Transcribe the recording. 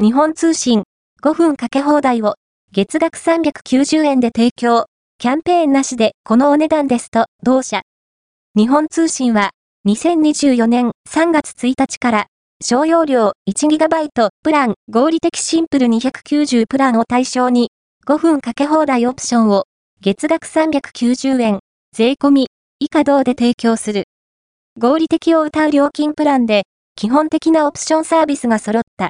日本通信5分かけ放題を月額390円で提供。キャンペーンなしでこのお値段ですと、同社。日本通信は2024年3月1日から商用量 1GB プラン合理的シンプル290プランを対象に5分かけ放題オプションを月額390円税込み以下同で提供する。合理的を謳う料金プランで基本的なオプションサービスが揃って